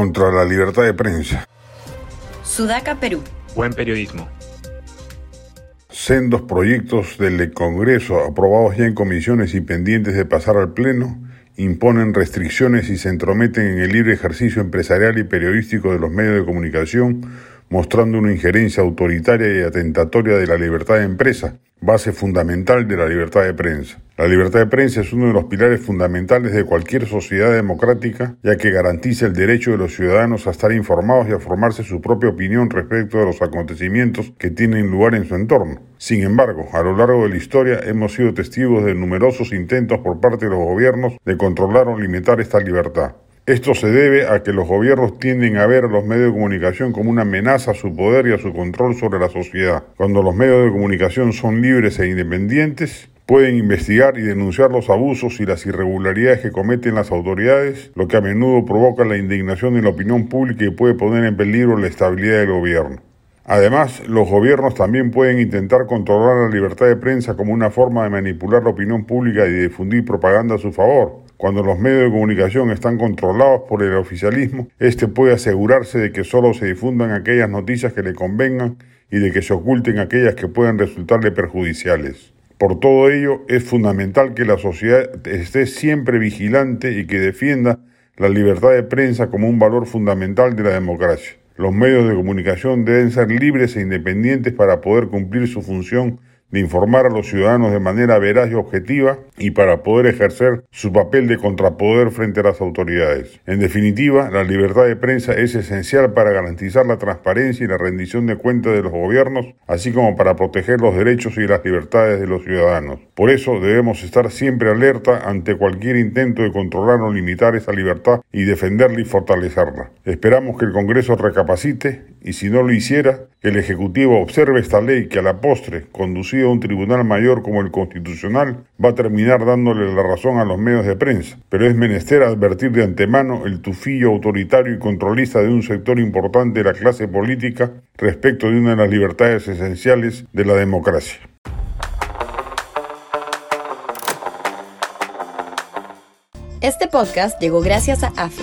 contra la libertad de prensa. Sudaca, Perú. Buen periodismo. Sendos proyectos del Congreso aprobados ya en comisiones y pendientes de pasar al Pleno imponen restricciones y se entrometen en el libre ejercicio empresarial y periodístico de los medios de comunicación, mostrando una injerencia autoritaria y atentatoria de la libertad de empresa, base fundamental de la libertad de prensa. La libertad de prensa es uno de los pilares fundamentales de cualquier sociedad democrática, ya que garantiza el derecho de los ciudadanos a estar informados y a formarse su propia opinión respecto de los acontecimientos que tienen lugar en su entorno. Sin embargo, a lo largo de la historia hemos sido testigos de numerosos intentos por parte de los gobiernos de controlar o limitar esta libertad. Esto se debe a que los gobiernos tienden a ver a los medios de comunicación como una amenaza a su poder y a su control sobre la sociedad. Cuando los medios de comunicación son libres e independientes, pueden investigar y denunciar los abusos y las irregularidades que cometen las autoridades, lo que a menudo provoca la indignación de la opinión pública y puede poner en peligro la estabilidad del gobierno. Además, los gobiernos también pueden intentar controlar la libertad de prensa como una forma de manipular la opinión pública y difundir propaganda a su favor. Cuando los medios de comunicación están controlados por el oficialismo, este puede asegurarse de que solo se difundan aquellas noticias que le convengan y de que se oculten aquellas que puedan resultarle perjudiciales. Por todo ello, es fundamental que la sociedad esté siempre vigilante y que defienda la libertad de prensa como un valor fundamental de la democracia. Los medios de comunicación deben ser libres e independientes para poder cumplir su función de informar a los ciudadanos de manera veraz y objetiva y para poder ejercer su papel de contrapoder frente a las autoridades. En definitiva, la libertad de prensa es esencial para garantizar la transparencia y la rendición de cuentas de los gobiernos, así como para proteger los derechos y las libertades de los ciudadanos. Por eso debemos estar siempre alerta ante cualquier intento de controlar o limitar esa libertad y defenderla y fortalecerla. Esperamos que el Congreso recapacite y si no lo hiciera, el Ejecutivo observe esta ley que a la postre, conducida a un tribunal mayor como el Constitucional, va a terminar dándole la razón a los medios de prensa. Pero es menester advertir de antemano el tufillo autoritario y controlista de un sector importante de la clase política respecto de una de las libertades esenciales de la democracia. Este podcast llegó gracias a AFE,